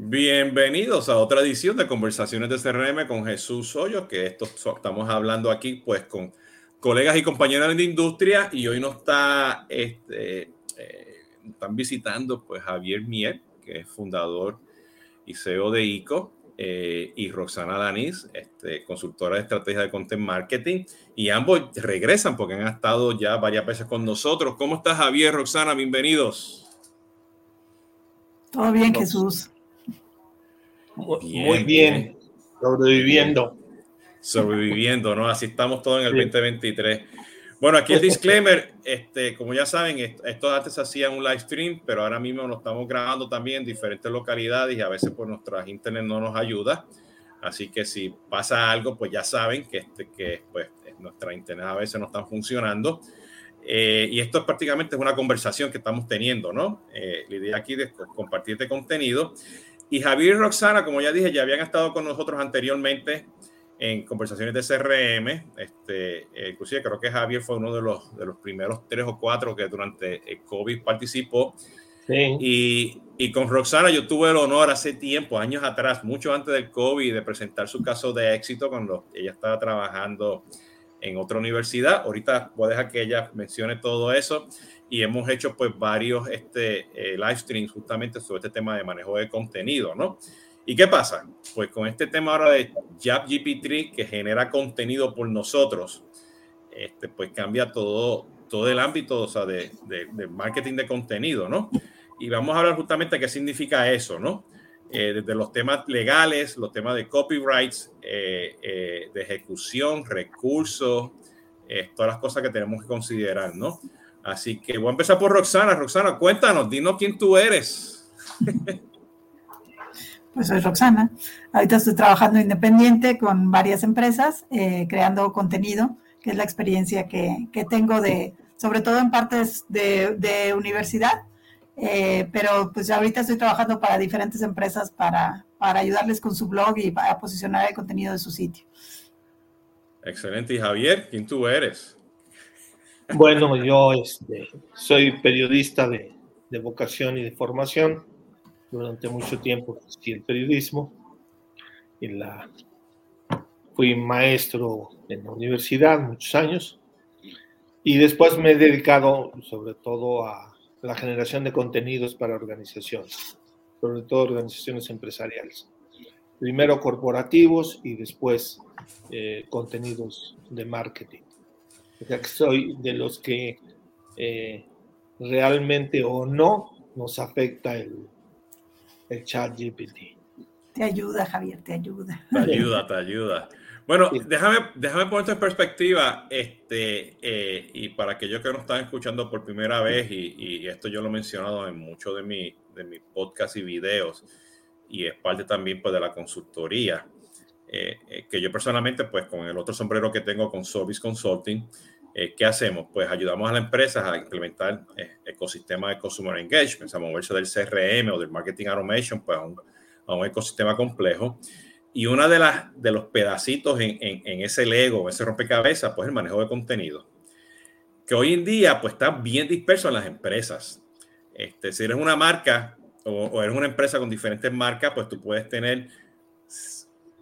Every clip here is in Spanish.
Bienvenidos a otra edición de Conversaciones de CRM con Jesús Hoyos, que esto estamos hablando aquí pues con colegas y compañeros de industria y hoy nos está, este, eh, están visitando pues Javier Mier, que es fundador y CEO de ICO, eh, y Roxana Danis, este, consultora de estrategia de content marketing, y ambos regresan porque han estado ya varias veces con nosotros. ¿Cómo estás Javier, Roxana? Bienvenidos. Todo bien, Jesús. Muy bien, sobreviviendo. Sobreviviendo, ¿no? Así estamos todos en el 2023. Bueno, aquí el disclaimer, este, como ya saben, esto antes hacía un live stream, pero ahora mismo lo estamos grabando también en diferentes localidades y a veces por nuestras internet no nos ayuda. Así que si pasa algo, pues ya saben que, este, que pues, nuestra internet a veces no están funcionando. Eh, y esto es prácticamente una conversación que estamos teniendo, ¿no? Eh, la idea aquí de compartir este contenido. Y Javier y Roxana, como ya dije, ya habían estado con nosotros anteriormente en conversaciones de CRM. Este, eh, inclusive creo que Javier fue uno de los, de los primeros tres o cuatro que durante el COVID participó. Sí. Y, y, con Roxana yo tuve el honor hace tiempo, años atrás, mucho antes del COVID, de presentar su caso de éxito cuando ella estaba trabajando en otra universidad. Ahorita voy a dejar que ella mencione todo eso y hemos hecho pues varios este, eh, live streams justamente sobre este tema de manejo de contenido, ¿no? ¿Y qué pasa? Pues con este tema ahora de JapGPT que genera contenido por nosotros, este, pues cambia todo, todo el ámbito o sea, de, de, marketing de contenido, ¿no? Y vamos a hablar justamente de qué significa eso, ¿no? Eh, desde los temas legales, los temas de copyrights, eh, de ejecución, recursos, todas las cosas que tenemos que considerar, ¿no? Así que voy a empezar por Roxana. Roxana, cuéntanos, dinos quién tú eres. Pues soy Roxana. Ahorita estoy trabajando independiente con varias empresas, eh, creando contenido, que es la experiencia que, tengo de, sobre todo en partes de, universidad. Eh, pero pues ahorita estoy trabajando para diferentes empresas para, para ayudarles con su blog y para posicionar el contenido de su sitio. Excelente. Y Javier, ¿quién tú eres? Bueno, yo este, soy periodista de, vocación y de formación. Durante mucho tiempo estudié el periodismo. Y la, fui maestro en la universidad muchos años. Y después me he dedicado sobre todo a la generación de contenidos para organizaciones, sobre todo organizaciones empresariales. Primero corporativos y después eh, contenidos de marketing. O sea que soy de los que eh, realmente o no nos afecta el, el chat GPT. Te ayuda, Javier, te ayuda. Te ayuda, te ayuda. Bueno, déjame, déjame ponerte en perspectiva, este, eh, y para aquellos que nos están escuchando por primera vez, y, y esto yo lo he mencionado en muchos de, mi, de mis podcasts y videos, y es parte también pues, de la consultoría. Eh, eh, que yo personalmente, pues con el otro sombrero que tengo con Service Consulting, eh, ¿qué hacemos? Pues ayudamos a las empresas a implementar ecosistemas de Consumer Engagement, a moverse del CRM o del Marketing Automation pues, a, un, ecosistema complejo. Y una de, las, de los pedacitos en, en, ese Lego, ese rompecabezas, pues el manejo de contenido, que hoy en día pues está bien disperso en las empresas. Este, si eres una marca o, o eres una empresa con diferentes marcas, pues tú puedes tener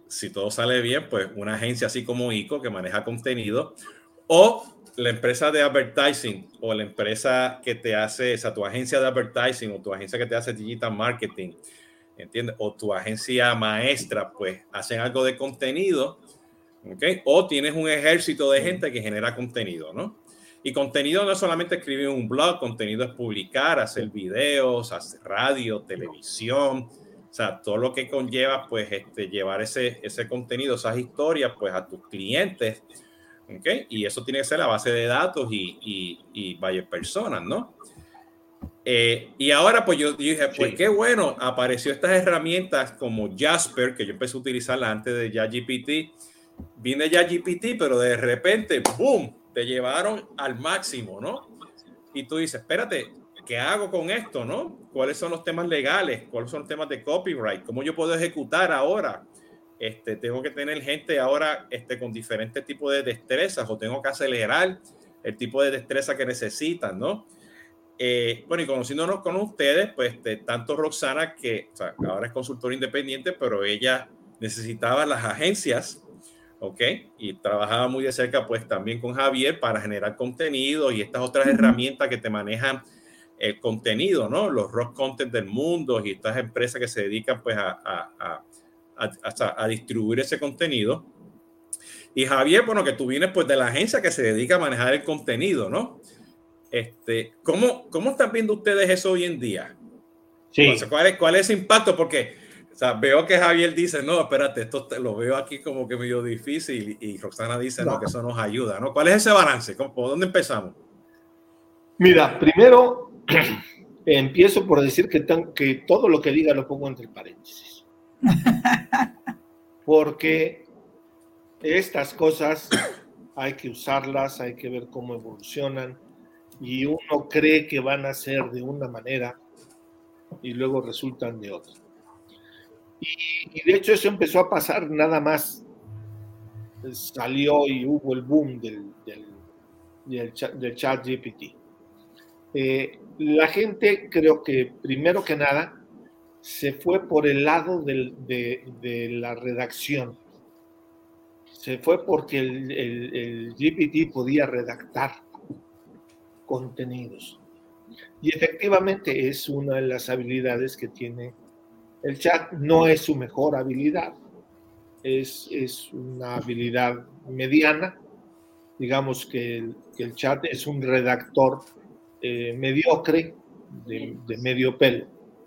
si todo sale bien, pues una agencia así como ICO que maneja contenido o la empresa de advertising o la empresa que te hace, esa tu agencia de advertising o tu agencia que te hace digital marketing, ¿entiendes? O tu agencia maestra, pues hacen algo de contenido, ¿ok? O tienes un ejército de gente que genera contenido, ¿no? Y contenido no es solamente escribir un blog, contenido es publicar, hacer videos, hacer radio, televisión, o sea, todo lo que conlleva, pues, este, llevar ese, ese contenido, esas historias, pues, a tus clientes, ¿ok? Y eso tiene que ser la base de datos y, y, y varias personas, ¿no? Eh, y ahora, pues, yo, dije, pues, qué bueno, apareció estas herramientas como Jasper, que yo empecé a utilizarla antes de ya GPT. Vine ya GPT, pero de repente, ¡boom!, te llevaron al máximo, ¿no? Y tú dices, espérate, ¿qué hago con esto, no? ¿Cuáles son los temas legales? ¿Cuáles son los temas de copyright? ¿Cómo yo puedo ejecutar ahora? Este, tengo que tener gente ahora este, con diferentes tipos de destrezas o tengo que acelerar el tipo de destreza que necesitan, ¿no? eh, bueno, y conociéndonos con ustedes, pues tanto Roxana, que ahora es consultora independiente, pero ella necesitaba las agencias, ¿ok? Y trabajaba muy de cerca, pues también con Javier para generar contenido y estas otras herramientas que te manejan el contenido, ¿no? Los rock content del mundo y estas empresas que se dedican, pues, a, a, a, a distribuir ese contenido. Y Javier, bueno, que tú vienes, pues, de la agencia que se dedica a manejar el contenido, ¿no? Este, ¿cómo, ¿Cómo están viendo ustedes eso hoy en día? Sí. ¿cuál, es, ¿Cuál es ese impacto? Porque veo que Javier dice, no, espérate, esto lo veo aquí como que medio difícil y, Roxana dice, no. que eso nos ayuda, ¿no? ¿Cuál es ese balance? ¿Por dónde empezamos? Mira, primero empiezo por decir que, que todo lo que diga lo pongo entre paréntesis. Porque estas cosas hay que usarlas, hay que ver cómo evolucionan y uno cree que van a ser de una manera y luego resultan de otra. Y, de hecho eso empezó a pasar nada más. Salió y hubo el boom del, del, chat, GPT. Eh, la gente creo que primero que nada se fue por el lado de, la redacción. Se fue porque el, el GPT podía redactar contenidos. Y efectivamente es una de las habilidades que tiene el chat. No es su mejor habilidad, es, es una habilidad mediana. Digamos que el, chat es un redactor eh, mediocre de, medio pelo.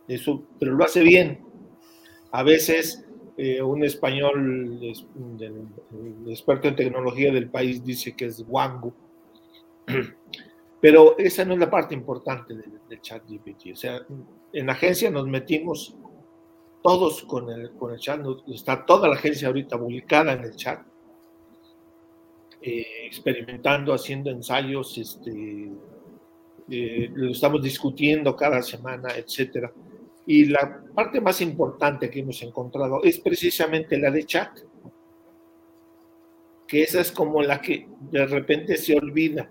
Eso, pero lo hace bien. A veces eh, un español experto en tecnología del país dice que es guango. Pero esa no es la parte importante del, chat GPT. O sea, en la agencia nos metimos todos con el, con el chat, está toda la agencia ahorita publicada en el chat, eh, experimentando, haciendo ensayos, este, eh, lo estamos discutiendo cada semana, etcétera. Y la parte más importante que hemos encontrado es precisamente la de chat, que esa es como la que de repente se olvida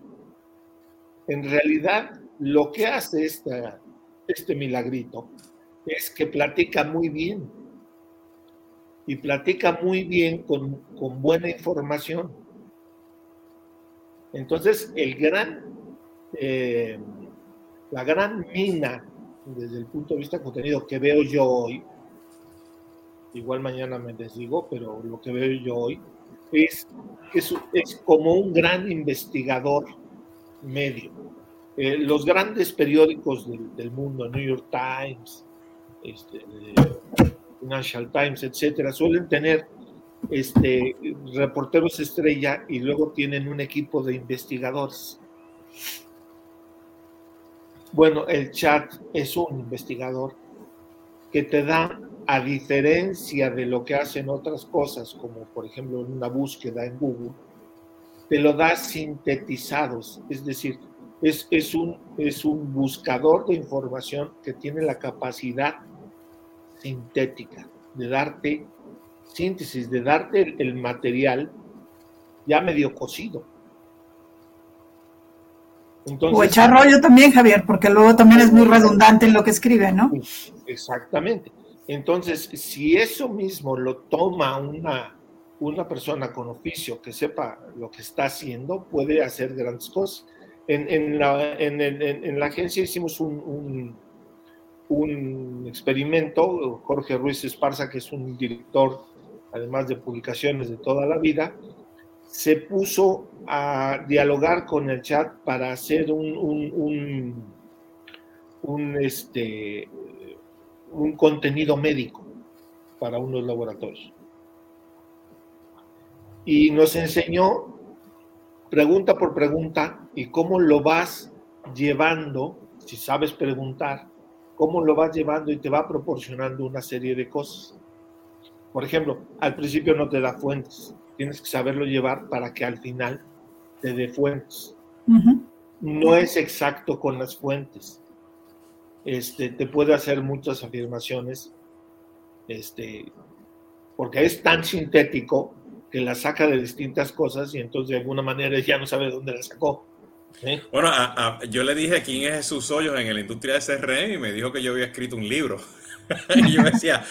en realidad lo que hace este milagrito es que platica muy bien y platica muy bien con, buena información. Entonces, el gran, eh, la gran mina desde el punto de vista de contenido que veo yo hoy, igual mañana me desdigo, pero lo que veo yo hoy es que es como un gran investigador medio. Eh, los grandes periódicos del, mundo, New York Times, este, Financial Times, etcétera, suelen tener este, reporteros estrella y luego tienen un equipo de investigadores. Bueno, el chat es un investigador que te da, a diferencia de lo que hacen otras cosas, como por ejemplo una búsqueda en Google, te lo da sintetizados, es decir, es, es, un, es un buscador de información que tiene la capacidad sintética de darte síntesis, de darte el, material ya medio cocido. O echar rollo también, Javier, porque luego también es muy redundante en lo que escribe, ¿no? Exactamente. Entonces, si eso mismo lo toma una, una persona con oficio que sepa lo que está haciendo, puede hacer grandes cosas. En, en, la, en, la, agencia hicimos un, un, experimento, Jorge Ruiz Esparza, que es un director, además de publicaciones de toda la vida, se puso a dialogar con el chat para hacer un, un, este, un contenido médico para unos laboratorios y nos enseñó pregunta por pregunta y cómo lo vas llevando, si sabes preguntar, cómo lo vas llevando y te va proporcionando una serie de cosas. Por ejemplo, al principio no te da fuentes, tienes que saberlo llevar para que al final te dé fuentes. No es exacto con las fuentes. Este, te puede hacer muchas afirmaciones, este, porque es tan sintético que la saca de distintas cosas y entonces de alguna manera ya no sabe dónde la sacó. Bueno, yo le dije quién es Jesús Hoyos en la industria de CRM y me dijo que yo había escrito un libro. y yo decía,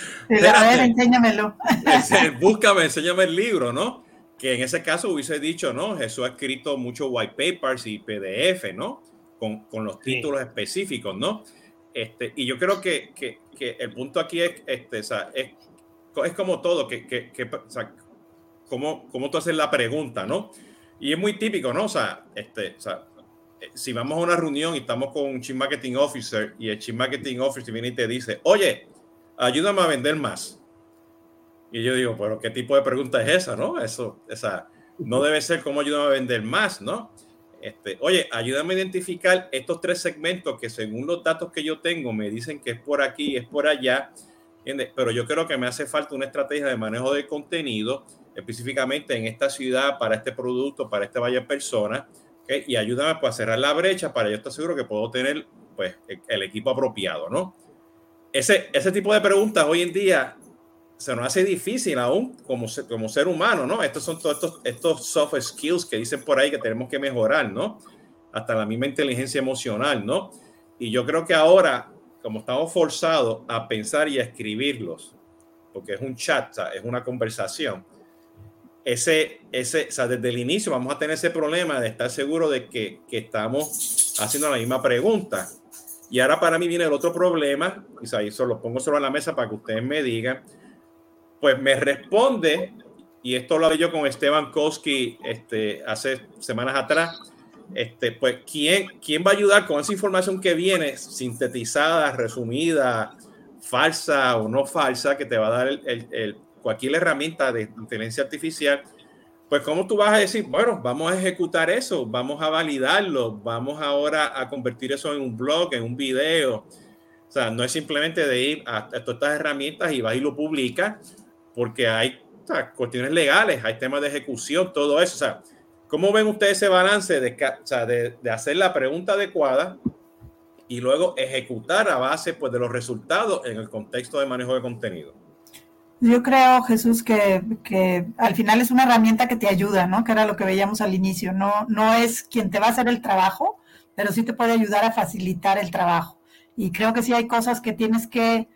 a ver, enséñamelo. Búscame, enséñame el libro, ¿no? Que en ese caso hubiese dicho, ¿no? Jesús ha escrito muchos white papers y PDF, ¿no? Con, con los títulos específicos, ¿no? Este, y yo creo que, que, que, el punto aquí es, este, o sea, es, es como todo, que, que, que o sea, cómo, cómo tú haces la pregunta, ¿no? Y es muy típico, ¿no? O sea, este, o sea, si vamos a una reunión y estamos con un Chief Marketing Officer y el Chief Marketing Officer viene y te dice, oye, ayúdame a vender más. Y yo digo, pero ¿qué tipo de pregunta es esa, no? Eso, esa, no debe ser cómo ayúdame a vender más, ¿no? Este, oye, ayúdame a identificar estos tres segmentos que según los datos que yo tengo me dicen que es por aquí, es por allá, ¿entiendes? Pero yo creo que me hace falta una estrategia de manejo de contenido específicamente en esta ciudad, para este producto, para este valle de personas, y ayúdame pues, a cerrar la brecha para yo estar seguro que puedo tener pues, el equipo apropiado, ¿no? Ese, ese tipo de preguntas hoy en día se nos hace difícil aún como, como ser humano, ¿no? Estos son todos estos, estos soft skills que dicen por ahí que tenemos que mejorar, ¿no? Hasta la misma inteligencia emocional, ¿no? Y yo creo que ahora, como estamos forzados a pensar y a escribirlos, porque es un chat, es una conversación, ese, ese, o sea, desde el inicio vamos a tener ese problema de estar seguro de que, que estamos haciendo la misma pregunta. Y ahora para mí viene el otro problema, y ahí solo lo pongo sobre la mesa para que ustedes me digan, pues me responde, y esto lo hablé yo con Esteban Koski este, hace semanas atrás, este, pues ¿quién, ¿quién va a ayudar con esa información que viene sintetizada, resumida, falsa o no falsa, que te va a dar el, el cualquier herramienta de inteligencia artificial, pues cómo tú vas a decir, bueno, vamos a ejecutar eso, vamos a validarlo, vamos ahora a convertir eso en un blog, en un video. O sea, no es simplemente de ir a, todas estas herramientas y vas y lo publicas, porque hay cuestiones legales, hay temas de ejecución, todo eso. O sea, ¿cómo ven ustedes ese balance de, o sea, de, de, hacer la pregunta adecuada y luego ejecutar a base pues, de los resultados en el contexto de manejo de contenido? Yo creo, Jesús, que, que, al final es una herramienta que te ayuda, ¿no? Que era lo que veíamos al inicio. No, no es quien te va a hacer el trabajo, pero sí te puede ayudar a facilitar el trabajo. Y creo que sí hay cosas que tienes que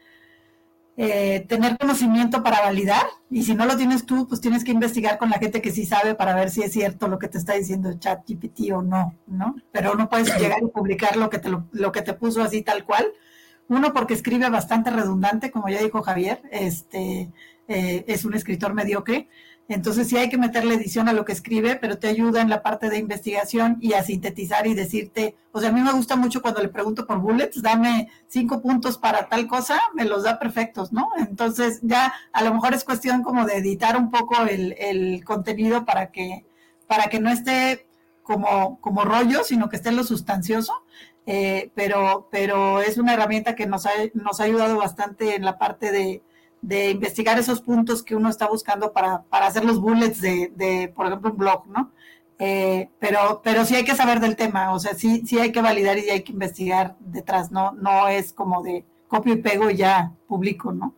eh, tener conocimiento para validar. Y si no lo tienes tú, pues tienes que investigar con la gente que sí sabe para ver si es cierto lo que te está diciendo ChatGPT o no, ¿no? Pero no puedes llegar y publicar lo que te, lo, lo que te puso así tal cual uno, porque escribe bastante redundante, como ya dijo Javier, este, eh, es un escritor mediocre. Entonces sí hay que meterle edición a lo que escribe, pero te ayuda en la parte de investigación y a sintetizar y decirte, o sea, a mí me gusta mucho cuando le pregunto por bullets, dame cinco puntos para tal cosa, me los da perfectos, ¿no? Entonces ya a lo mejor es cuestión como de editar un poco el, el contenido para que, para que no esté como, como rollo, sino que esté lo sustancioso. Eh, pero, pero es una herramienta que nos ha, nos ha ayudado bastante en la parte de, de investigar esos puntos que uno está buscando para, para hacer los bullets de, de, por ejemplo, un blog, ¿no? Eh, pero, pero sí hay que saber del tema, o sea, sí, sí hay que validar y hay que investigar detrás, ¿no? No es como de copio y pego y ya publico, ¿no?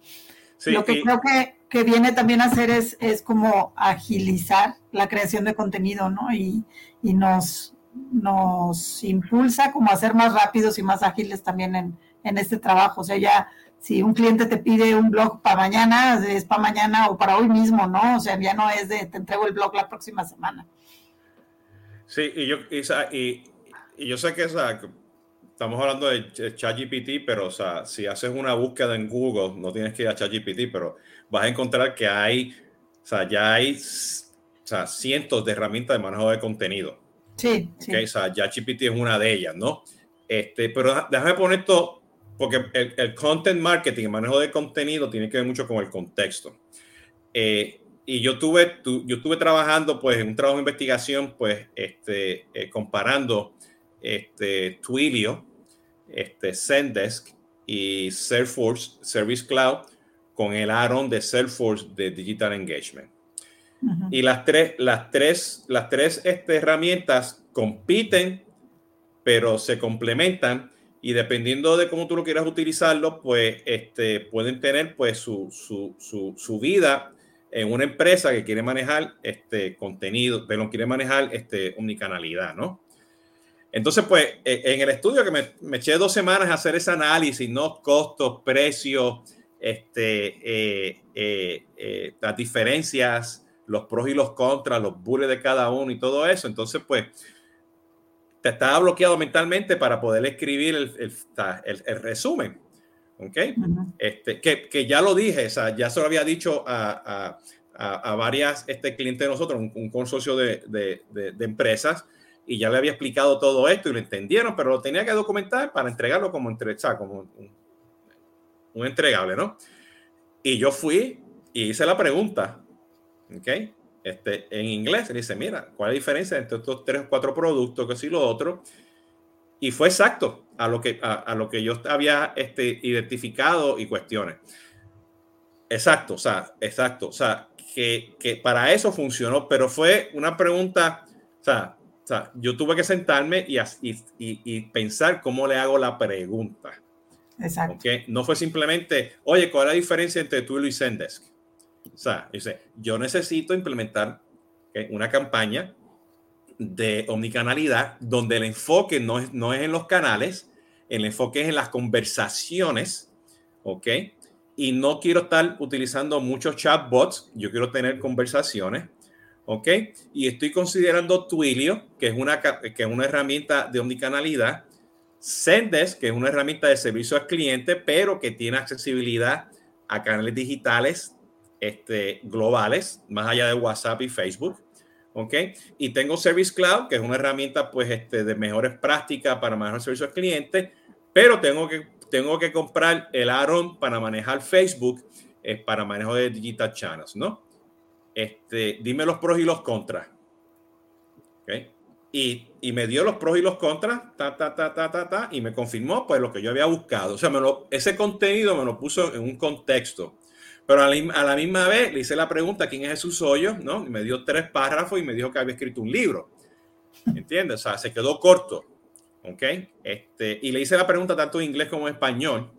Lo que creo que, que, viene también a hacer es, es como agilizar la creación de contenido, ¿no? Y, y nos, nos impulsa como a ser más rápidos y más ágiles también en, en este trabajo. O sea, ya si un cliente te pide un blog para mañana, es para mañana o para hoy mismo, ¿no? O sea, ya no es de te entrego el blog la próxima semana. Sí, y yo, y, yo sé que estamos hablando de ChatGPT, pero o sea, si haces una búsqueda en Google, no tienes que ir a ChatGPT, pero vas a encontrar que hay, o sea, ya hay o sea, cientos de herramientas de manejo de contenido. Sí, sí. O sea, es una de ellas, ¿no? Este, pero déjame poner esto, porque el, content marketing, el manejo de contenido, tiene que ver mucho con el contexto. Eh, y yo tuve, yo estuve trabajando, pues, en un trabajo de investigación, pues, este, eh, comparando este, Twilio, este, Zendesk y Salesforce Service Cloud con el Aaron de Salesforce de Digital Engagement. Y las tres, las tres, las tres este, herramientas compiten, pero se complementan y dependiendo de cómo tú lo quieras utilizarlo, pues este, pueden tener pues su, su, su, su vida en una empresa que quiere manejar este contenido, pero quiere manejar este omnicanalidad, ¿no? Entonces, pues, e, en el estudio que me, me, eché dos semanas a hacer ese análisis, ¿no? Costos, precios, este, eh, eh, eh, las diferencias, los pros y los contras, los bulles de cada uno y todo eso. Entonces, pues, te estaba bloqueado mentalmente para poder escribir el, el, el, resumen. ¿Ok? este, que, que, ya lo dije, o sea, ya se lo había dicho a, a, a varias este, clientes de nosotros, un, un consorcio de, de, de, empresas, y ya le había explicado todo esto y lo entendieron, pero lo tenía que documentar para entregarlo como, entre, o sea, como un, un entregable, ¿no? Y yo fui y hice la pregunta, ¿ok? Este, en inglés, le dice, mira, ¿cuál es la diferencia entre estos tres o cuatro productos, que sí lo otro? Y fue exacto a lo que, a, lo que yo había este, identificado y cuestiones. Exacto, o sea, exacto. O sea, que, que, para eso funcionó, pero fue una pregunta, o sea, o sea yo tuve que sentarme y, y, y, pensar cómo le hago la pregunta. Exacto. ¿okay? No fue simplemente, oye, ¿cuál es la diferencia entre tú y Luis Zendesk? O sea, yo necesito implementar una campaña de omnicanalidad donde el enfoque no es, no es en los canales, el enfoque es en las conversaciones, ¿ok? Y no quiero estar utilizando muchos chatbots, yo quiero tener conversaciones, ¿ok? Y estoy considerando Twilio, que es una, que es una herramienta de omnicanalidad, Zendesk, que es una herramienta de servicio al cliente, pero que tiene accesibilidad a canales digitales este, globales, más allá de WhatsApp y Facebook. ¿Ok? Y tengo Service Cloud, que es una herramienta pues, este, de mejores prácticas para manejar servicio al cliente, pero tengo que, tengo que comprar el Aaron para manejar Facebook, eh, para manejo de digital channels, ¿no? Este, dime los pros y los contras. ¿Ok? Y, y, me dio los pros y los contras, ta, ta, ta, ta, ta, ta, y me confirmó pues lo que yo había buscado. O sea, me lo, ese contenido me lo puso en un contexto. Pero a la, misma vez le hice la pregunta, ¿quién es Jesús Hoyos? ¿no? Y me dio tres párrafos y me dijo que había escrito un libro. ¿Entiendes? O sea, se quedó corto. ¿Ok? Este, y le hice la pregunta tanto en inglés como en español.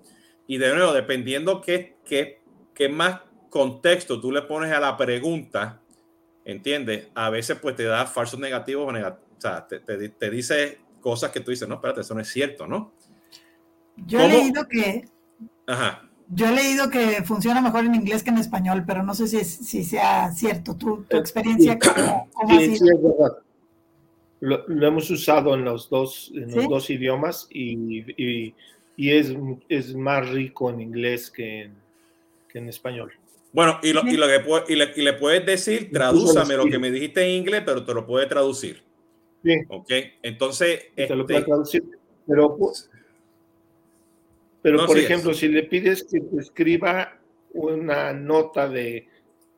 Y de nuevo, dependiendo qué, qué, qué más contexto tú le pones a la pregunta, ¿entiendes? A veces pues te da falsos negativos o, negativos, o sea, te, te, te, dice cosas que tú dices, no, espérate, eso no es cierto, ¿no? Yo he leído que... Ajá. Yo he leído que funciona mejor en inglés que en español, pero no sé si, si sea cierto. ¿Tu, tu experiencia cómo, cómo sí, sí, es verdad. Lo, lo, hemos usado en los dos, en los ¿Sí? dos idiomas y, y, y, es, es más rico en inglés que en, que en español. Bueno, y, lo, y, lo que, y, le, y le puedes decir, tradúzame lo que me dijiste en inglés, pero te lo puede traducir. Sí. Ok, entonces. Te este, lo puede traducir, pero pero, no, por sí ejemplo, es. si le pides que te escriba una nota de,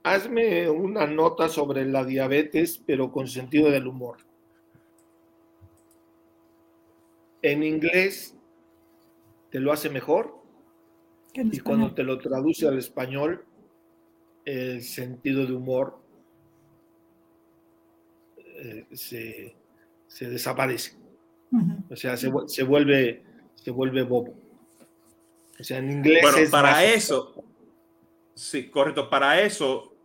hazme una nota sobre la diabetes, pero con sentido del humor. En inglés te lo hace mejor y cuando te lo traduce al español, el sentido de humor eh, se, se, desaparece. Uh -huh. O sea, se, se, vuelve, se vuelve bobo. O sea, en inglés. Bueno, es para eso, sí, correcto. Para eso,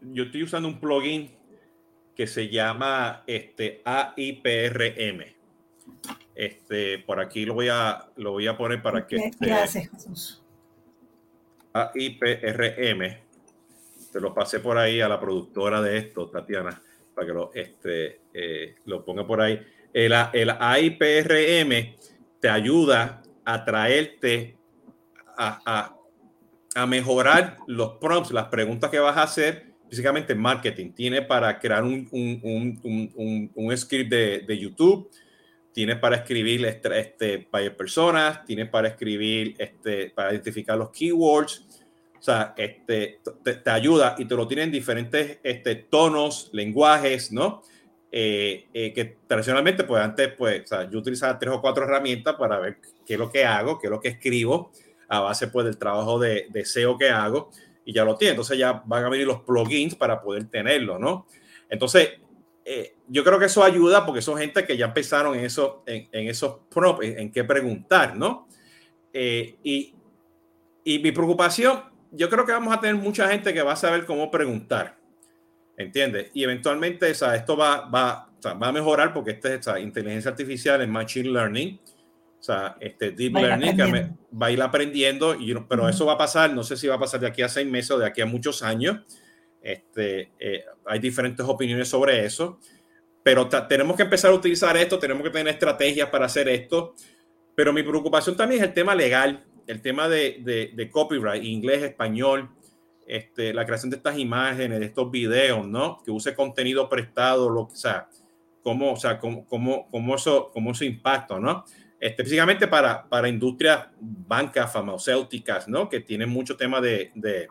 yo estoy usando un plugin que se llama este, AIPRM. Este, por aquí lo voy a, lo voy a poner para que. ¿Qué, ¿qué hace Jesús? AIPRM. Te lo pasé por ahí a la productora de esto, Tatiana, para que lo, este, eh, lo ponga por ahí. El, el AIPRM te ayuda a traerte a, a, a, mejorar los prompts, las preguntas que vas a hacer, físicamente marketing. Tiene para crear un, un, un, un script de, de, YouTube, tiene para escribir este, este, para personas, tiene para escribir, este, para identificar los keywords. O sea, este, te, ayuda y te lo tiene en diferentes este, tonos, lenguajes, ¿no? Eh, eh, que tradicionalmente, pues antes, pues, yo utilizaba tres o cuatro herramientas para ver qué es lo que hago, qué es lo que escribo, a base pues del trabajo de, de SEO que hago y ya lo tiene. Entonces ya van a venir los plugins para poder tenerlo, ¿no? Entonces, eh, yo creo que eso ayuda porque son gente que ya empezaron en, eso, en, en esos prompts, en, qué preguntar, ¿no? Eh, y, y mi preocupación, yo creo que vamos a tener mucha gente que va a saber cómo preguntar, ¿entiendes? Y eventualmente, o esto va, va, o sea, va a mejorar porque esta, esta inteligencia artificial es machine learning, o sea, este deep learning que va a ir aprendiendo, y, pero eso va a pasar, no sé si va a pasar de aquí a seis meses o de aquí a muchos años. Este, eh, hay diferentes opiniones sobre eso, pero tenemos que empezar a utilizar esto, tenemos que tener estrategias para hacer esto. Pero mi preocupación también es el tema legal, el tema de, de, copyright, inglés, español, este, la creación de estas imágenes, de estos videos, ¿no? Que use contenido prestado, lo que sea, cómo, o sea, cómo, cómo, cómo eso, cómo eso impacta, ¿no? Específicamente para, para industrias bancas farmacéuticas, ¿no? Que tienen mucho tema de, de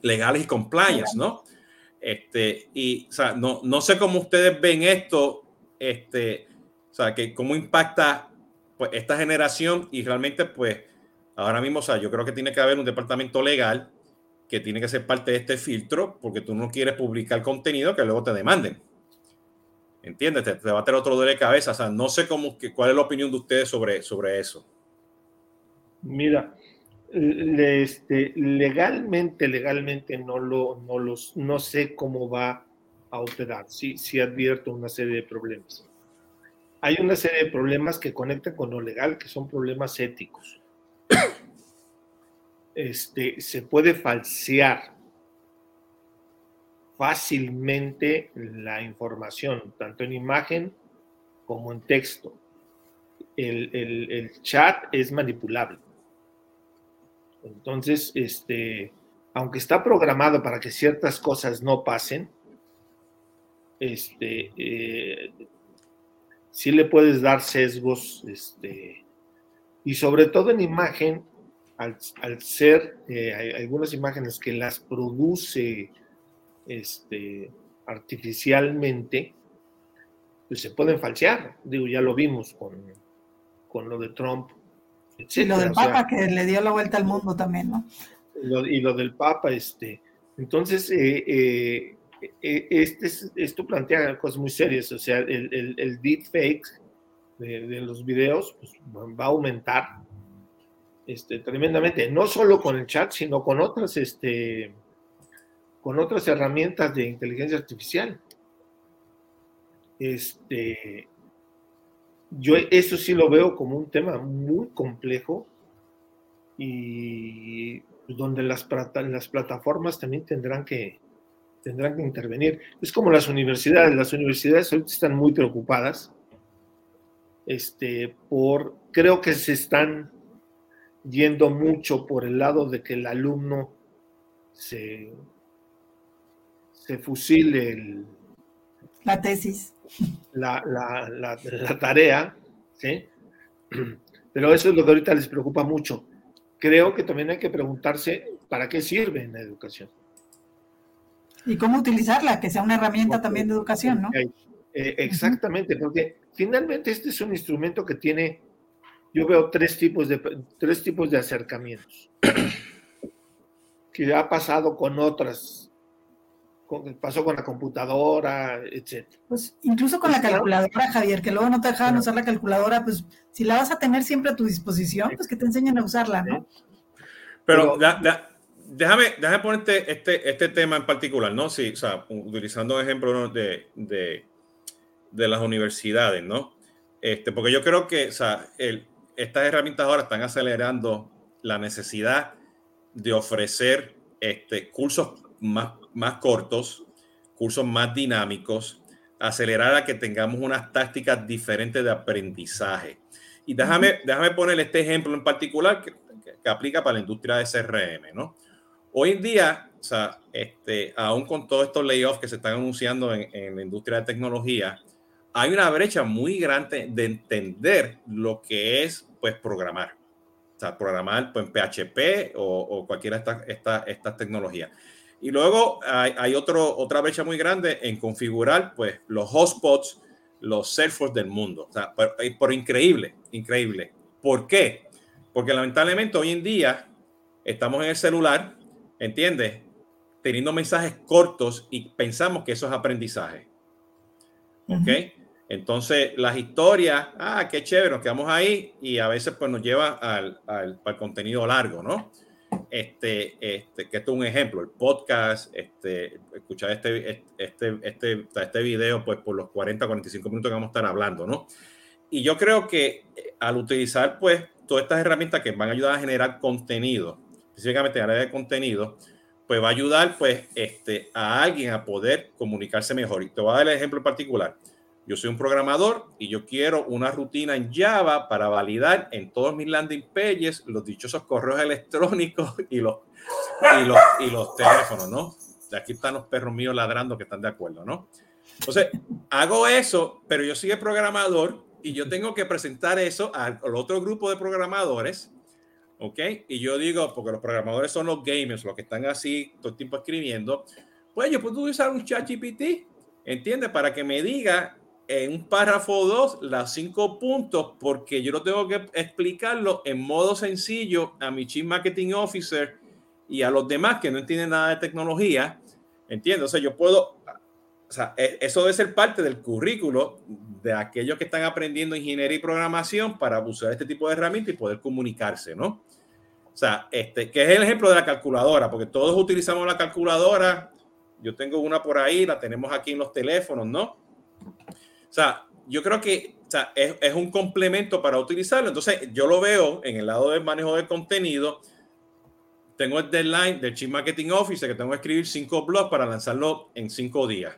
legales y compliance, ¿no? Este, y, o sea, no, no sé cómo ustedes ven esto, este, o sea, que cómo impacta pues, esta generación y realmente, pues, ahora mismo, o sea, yo creo que tiene que haber un departamento legal que tiene que ser parte de este filtro porque tú no quieres publicar contenido que luego te demanden. ¿Entiendes? Te, va a tener otro dolor de cabeza. O sea, no sé cómo, cuál es la opinión de ustedes sobre, sobre eso. Mira, este, legalmente, legalmente no lo, no los, no sé cómo va a operar. Sí, sí advierto una serie de problemas. Hay una serie de problemas que conectan con lo legal, que son problemas éticos. Este, se puede falsear fácilmente la información, tanto en imagen como en texto. El, chat es manipulable. Entonces, este, aunque está programado para que ciertas cosas no pasen, este, eh, sí le puedes dar sesgos, este, y sobre todo en imagen, al, ser eh, algunas imágenes que las produce este, artificialmente, pues se pueden falsear. Digo, ya lo vimos con, con lo de Trump. Y lo del Papa que le dio la vuelta al mundo también, ¿no? y lo del Papa, este. Entonces, eh, eh, eh, este, esto plantea cosas muy serias. O sea, el, el, el deepfake de, de, los videos pues, va a aumentar este, tremendamente, no solo con el chat, sino con otras este, con otras herramientas de inteligencia artificial. Este, yo eso sí lo veo como un tema muy complejo y donde las, las plataformas también tendrán que, tendrán que intervenir. Es como las universidades, las universidades ahorita están muy preocupadas este, por, creo que se están yendo mucho por el lado de que el alumno se se fusile el, la tesis. La, tarea, ¿sí? Pero eso es lo que ahorita les preocupa mucho. Creo que también hay que preguntarse para qué sirve en la educación. Y cómo utilizarla, que sea una herramienta también de educación, ¿no? Eh, exactamente, porque finalmente este es un instrumento que tiene, yo veo tres tipos de, tres tipos de acercamientos que ha pasado con otras pasó con la computadora, etc. Pues incluso con la calculadora, Javier, que luego no te dejaban usar la calculadora, pues si la vas a tener siempre a tu disposición, pues que te enseñen a usarla, ¿no? Pero, déjame, déjame ponerte este, este tema en particular, ¿no? Sí, o sea, utilizando ejemplos de, de, de, las universidades, ¿no? Este, porque yo creo que, o sea, el, estas herramientas ahora están acelerando la necesidad de ofrecer este, cursos más, más cortos, cursos más dinámicos, acelerar a que tengamos unas tácticas diferentes de aprendizaje. Y déjame, déjame poner este ejemplo en particular que, que, aplica para la industria de CRM, ¿no? Hoy en día, o sea, este, aún con todos estos layoffs que se están anunciando en, en, la industria de tecnología, hay una brecha muy grande de entender lo que es, pues, programar. O sea, programar pues, en PHP o, o cualquiera de estas esta, estas tecnologías. Y luego hay, otro, otra brecha muy grande en configurar pues, los hotspots, los Salesforce del mundo. O sea, por, eh, por, increíble, increíble. ¿Por qué? Porque lamentablemente hoy en día estamos en el celular, ¿entiendes? Teniendo mensajes cortos y pensamos que eso es aprendizaje. ¿Ok? Entonces, las historias, ah, qué chévere, nos quedamos ahí y a veces pues nos lleva al, al, al contenido largo, ¿no? Este, este, que esto es un ejemplo, el podcast, este, escuchar este, este, este, este video, pues por los 40, 45 minutos que vamos a estar hablando, ¿no? Y yo creo que eh, al utilizar, pues, todas estas herramientas que van a ayudar a generar contenido, específicamente en área de contenido, pues va a ayudar, pues, este, a alguien a poder comunicarse mejor. Y te voy a dar el ejemplo particular. Yo soy un programador y yo quiero una rutina en Java para validar en todos mis landing pages los dichosos correos electrónicos y los, y los, y los teléfonos, ¿no? Aquí están los perros míos ladrando que están de acuerdo, ¿no? Entonces, hago eso, pero yo soy el programador y yo tengo que presentar eso al, otro grupo de programadores, ¿ok? Y yo digo, porque los programadores son los gamers, los que están así todo el tiempo escribiendo, pues yo puedo usar un chat GPT, ¿entiendes? Para que me diga en un párrafo 2 las cinco puntos porque yo lo tengo que explicarlo en modo sencillo a mi Chief Marketing Officer y a los demás que no entienden nada de tecnología. ¿Entiendes? O sea, yo puedo, o sea, e, eso debe ser parte del currículo de aquellos que están aprendiendo ingeniería y programación para usar este tipo de herramientas y poder comunicarse, ¿no? O sea, este, que es el ejemplo de la calculadora, porque todos utilizamos la calculadora. Yo tengo una por ahí, la tenemos aquí en los teléfonos, ¿no? O sea, yo creo que o sea, es, es, un complemento para utilizarlo. Entonces, yo lo veo en el lado del manejo del contenido. Tengo el deadline del Chief Marketing Office que tengo que escribir cinco blogs para lanzarlo en cinco días.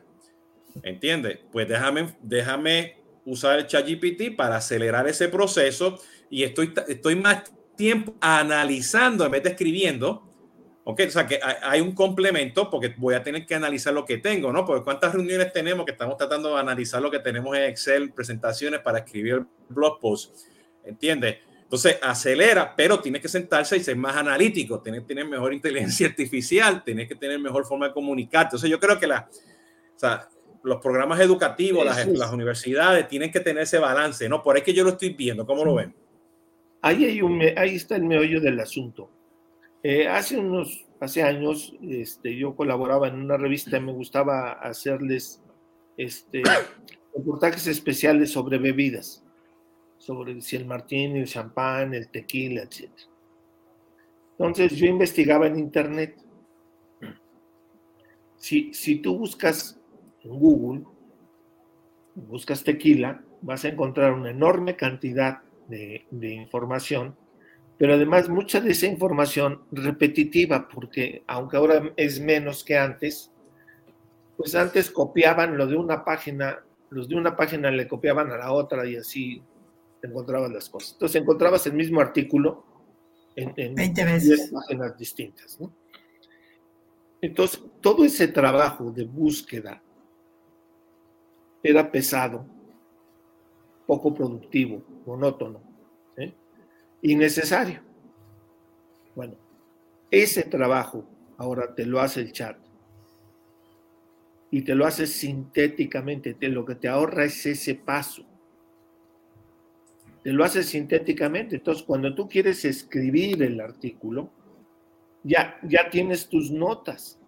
¿Entiendes? Pues déjame, déjame usar el ChatGPT para acelerar ese proceso y estoy, estoy más tiempo analizando en vez de escribiendo Ok, o sea que hay un complemento porque voy a tener que analizar lo que tengo, ¿no? Porque cuántas reuniones tenemos que estamos tratando de analizar lo que tenemos en Excel, presentaciones para escribir blog post, ¿entiendes? Entonces acelera, pero tienes que sentarse y ser más analítico, tienes que tener mejor inteligencia artificial, tienes que tener mejor forma de comunicarte. Entonces yo creo que la, o sea, los programas educativos, las, las, universidades tienen que tener ese balance, ¿no? Por ahí que yo lo estoy viendo, ¿cómo lo ven? Ahí, hay un, ahí está el meollo del asunto eh, hace unos, hace años, este, yo colaboraba en una revista y me gustaba hacerles este, reportajes especiales sobre bebidas, sobre si el martín, el champán, el tequila, etc. Entonces yo investigaba en internet. Si, si tú buscas en Google, buscas tequila, vas a encontrar una enorme cantidad de, de información pero además mucha de esa información repetitiva, porque aunque ahora es menos que antes, pues antes copiaban lo de una página, los de una página le copiaban a la otra y así encontrabas las cosas. Entonces encontrabas el mismo artículo en, en 20 veces. páginas distintas. ¿no? Entonces, todo ese trabajo de búsqueda era pesado, poco productivo, monótono innecesario. Bueno, ese trabajo ahora te lo hace el chat y te lo hace sintéticamente, te, lo que te ahorra es ese paso. Te lo hace sintéticamente. Entonces, cuando tú quieres escribir el artículo, ya, ya tienes tus notas.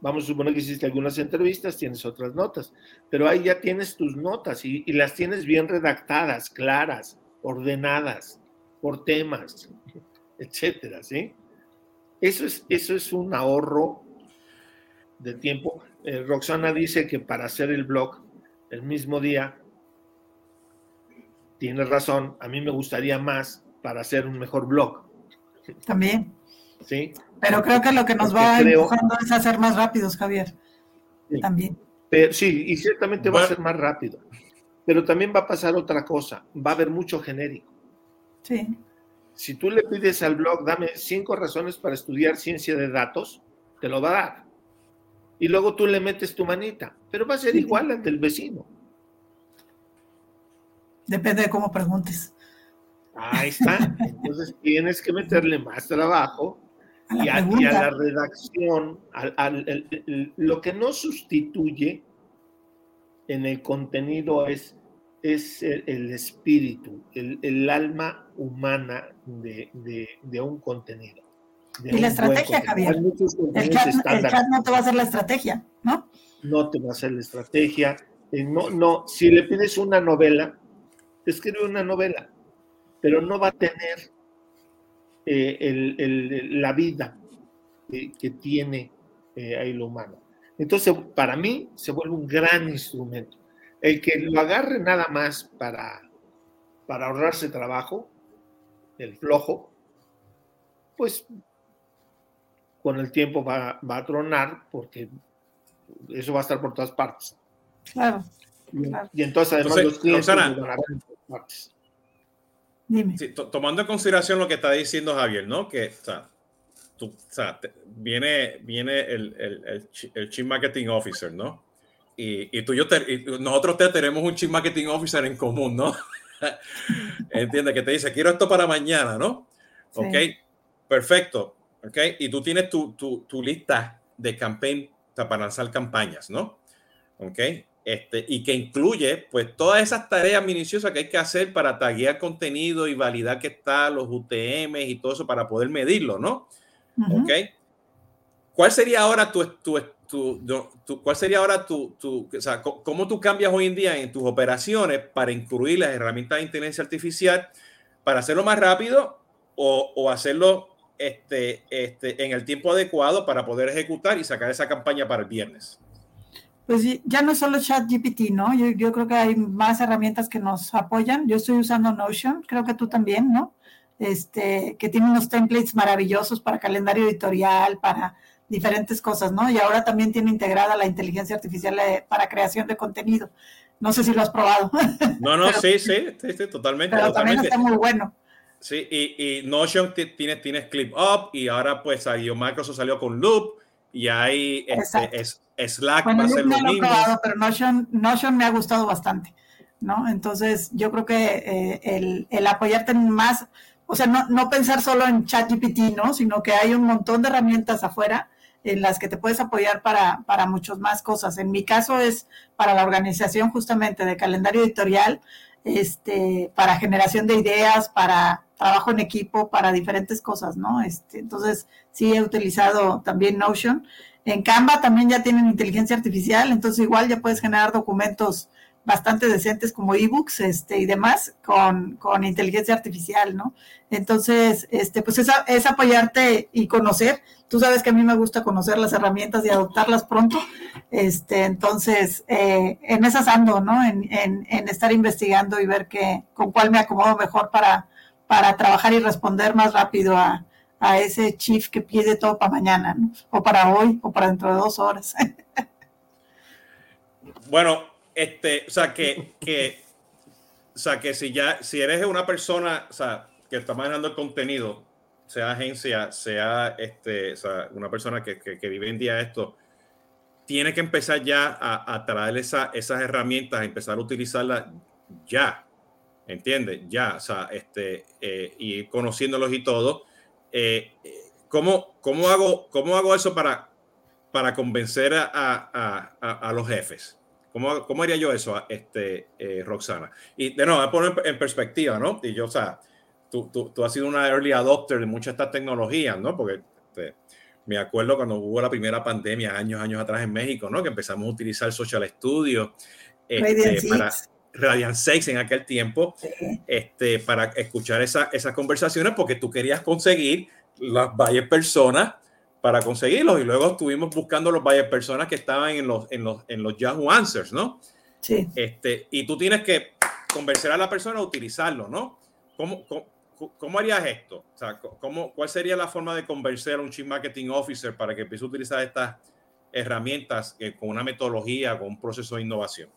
Vamos a suponer que hiciste algunas entrevistas, tienes otras notas, pero ahí ya tienes tus notas y, y las tienes bien redactadas, claras, ordenadas por temas, etcétera, ¿sí? Eso es, eso es un ahorro de tiempo. Eh, Roxana dice que para hacer el blog el mismo día, tiene razón, a mí me gustaría más para hacer un mejor blog. También. Sí. Pero creo que lo que nos va empujando es hacer más rápidos, Javier. También. sí, y ciertamente va a ser más rápido. Pero también va a pasar otra cosa, va a haber mucho genérico. Sí. Si tú le pides al blog, dame cinco razones para estudiar ciencia de datos, te lo va a dar. Y luego tú le metes tu manita, pero va a ser igual al del vecino. Depende de cómo preguntes. Ahí está. Entonces tienes que meterle más trabajo y, a, la redacción, lo que no sustituye en el contenido es es el, espíritu, el, alma humana de, un contenido. y la estrategia, Javier. El chat, no te va a hacer la estrategia, ¿no? No te va a hacer la estrategia. Eh, no, no, si le pides una novela, escribe una novela, pero no va a tener eh, la vida que tiene eh, ahí lo humano. Entonces, para mí se vuelve un gran instrumento. El que lo agarre nada más para, para ahorrarse trabajo, el flojo, pues con el tiempo va, a tronar porque eso va a estar por todas partes. Claro. Y, entonces además los clientes van a ver en todas partes. Dime. tomando en consideración lo que está diciendo Javier, ¿no? Que o sea, tú, o sea, viene, viene el, el, el, Chief Marketing Officer, ¿no? Y, y tú y yo, nosotros te tenemos un Chief Marketing Officer en común, ¿no? Entiende que te dice, quiero esto para mañana, ¿no? Ok, perfecto. Ok, y tú tienes tu, tu, tu lista de campaign para lanzar campañas, ¿no? Ok, este, y que incluye pues todas esas tareas minuciosas que hay que hacer para taguear contenido y validar que está los UTM y todo eso para poder medirlo, ¿no? Ok. ¿Cuál sería ahora tu, tu, tu, cuál sería ahora tu, tu, o sea, cómo tú cambias hoy en día en tus operaciones para incluir las herramientas de inteligencia artificial para hacerlo más rápido o, o hacerlo este, este, en el tiempo adecuado para poder ejecutar y sacar esa campaña para el viernes? Pues ya no es solo ChatGPT, ¿no? Yo, yo, creo que hay más herramientas que nos apoyan. Yo estoy usando Notion, creo que tú también, ¿no? Este, que tiene unos templates maravillosos para calendario editorial, para diferentes cosas, ¿no? Y ahora también tiene integrada la inteligencia artificial eh, para creación de contenido. No sé si lo has probado. No, no, sí, sí, sí, totalmente. Pero también está muy bueno. Sí, y, y Notion tiene, tiene Clip Up y ahora pues salió Microsoft salió con Loop y hay este, es, Slack va a ser lo mismo. pero Notion, Notion me ha gustado bastante, ¿no? Entonces yo creo que eh, el, el, apoyarte más, o sea, no, no pensar solo en ChatGPT, ¿no? Sino que hay un montón de herramientas afuera en las que te puedes apoyar para, para muchas más cosas. En mi caso es para la organización justamente de calendario editorial, este, para generación de ideas, para trabajo en equipo para diferentes cosas, ¿no? Este, entonces, sí he utilizado también Notion. En Canva también ya tienen inteligencia artificial, entonces igual ya puedes generar documentos bastante decentes como ebooks este, y demás con, con inteligencia artificial, ¿no? Entonces, este, pues es, es, apoyarte y conocer. Tú sabes que a mí me gusta conocer las herramientas y adoptarlas pronto. Este, entonces, eh, en esas ando, ¿no? En, en, en, estar investigando y ver que, con cuál me acomodo mejor para, para trabajar y responder más rápido a, ese chief que pide todo para mañana, ¿no? o para hoy, o para dentro de dos horas. bueno, este, o sea, que, que, o sea, que si ya, si eres una persona, o sea, que está manejando el contenido, sea agencia, sea, este, o sea, una persona que, que, vive en día esto, tiene que empezar ya a, a traer esa, esas herramientas, a empezar a utilizarlas ya. ¿entiendes? Ya, o sea, este, eh, y conociéndolos y todo. Eh, ¿cómo, cómo, hago, ¿Cómo hago eso para, para convencer a, a, a, los jefes? ¿Cómo, ¿Cómo, haría yo eso, este, eh, Roxana? Y de nuevo, a poner en perspectiva, ¿no? Y yo, o sea, tú, tú, tú, has sido una early adopter de muchas de estas tecnologías, ¿no? Porque este, me acuerdo cuando hubo la primera pandemia, años, años atrás en México, ¿no? Que empezamos a utilizar Social Studio este, para, Radiant 6 en aquel tiempo este, para escuchar esa, esas conversaciones porque tú querías conseguir las varias personas para conseguirlos y luego estuvimos buscando los varias personas que estaban en los, en los, en los Yahoo Answers, ¿no? Sí. Este, y tú tienes que convencer a la persona a utilizarlo, ¿no? ¿Cómo, cómo, harías esto? O sea, ¿cómo, ¿Cuál sería la forma de convencer a un Chief Marketing Officer para que empiece a utilizar estas herramientas eh, con una metodología, con un proceso de innovación?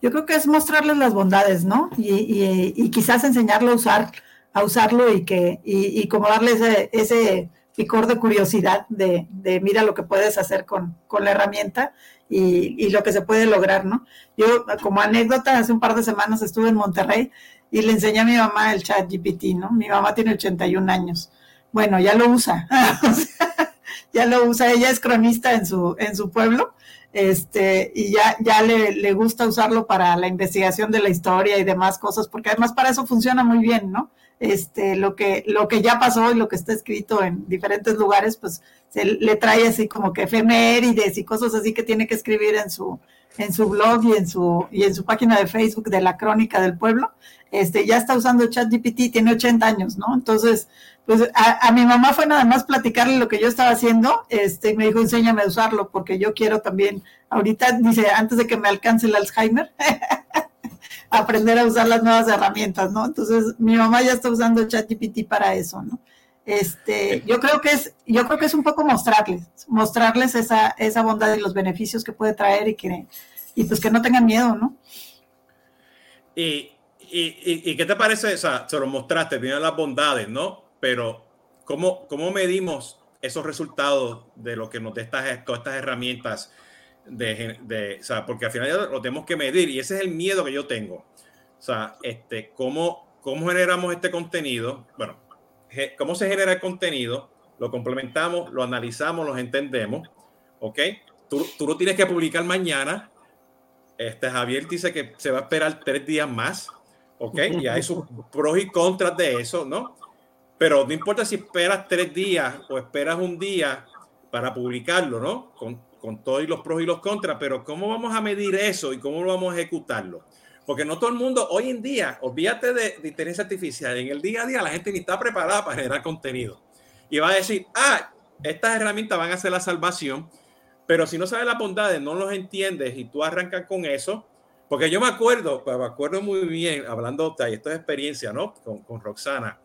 Yo creo que es mostrarles las bondades, ¿no? Y, quizás enseñarlo a usar, a usarlo y que, y, como darle ese, ese picor de curiosidad de, mira lo que puedes hacer con, la herramienta y, lo que se puede lograr, ¿no? Yo, como anécdota, hace un par de semanas estuve en Monterrey y le enseñé a mi mamá el chat GPT, ¿no? Mi mamá tiene 81 años. Bueno, ya lo usa. ya lo usa. Ella es cronista en su, en su pueblo Este, y ya, ya le, le gusta usarlo para la investigación de la historia y demás cosas, porque además para eso funciona muy bien, ¿no? Este, lo que, lo que ya pasó y lo que está escrito en diferentes lugares, pues se le trae así como que efemérides y cosas así que tiene que escribir en su, en su blog y en su, y en su página de Facebook de la Crónica del Pueblo. Este, ya está usando ChatGPT, tiene 80 años, ¿no? Entonces, pues a, mi mamá fue nada más platicarle lo que yo estaba haciendo, este, y me dijo, enséñame a usarlo, porque yo quiero también, ahorita dice, antes de que me alcance el Alzheimer, aprender a usar las nuevas herramientas, ¿no? Entonces, mi mamá ya está usando ChatGPT para eso, ¿no? Este, yo creo que es, yo creo que es un poco mostrarles, mostrarles esa, esa bondad y los beneficios que puede traer y que, y pues que no tengan miedo, ¿no? Y, y, y qué te parece? O sea, se lo mostraste, tienen las bondades, ¿no? Pero, ¿cómo, cómo medimos esos resultados de lo que nos da estas, todas estas herramientas? De, de, o sea, porque al final lo tenemos que medir y ese es el miedo que yo tengo. O sea, este, ¿cómo, cómo generamos este contenido? Bueno, cómo se genera el contenido, lo complementamos, lo analizamos, lo entendemos, ¿ok? Tú, tú lo tienes que publicar mañana. Este Javier dice que se va a esperar tres días más, ¿ok? Y hay sus pros y contras de eso, ¿no? Pero no importa si esperas tres días o esperas un día para publicarlo, ¿no? Con, con todos los pros y los contras, pero ¿cómo vamos a medir eso y cómo vamos a ejecutarlo? Porque no todo el mundo hoy en día, olvídate de, de, inteligencia artificial, en el día a día la gente ni está preparada para generar contenido. Y va a decir, ah, estas herramientas van a ser la salvación, pero si no sabes las bondades, no los entiendes y tú arrancas con eso, porque yo me acuerdo, me acuerdo muy bien, hablando de esto es experiencia, ¿no? Con, con Roxana,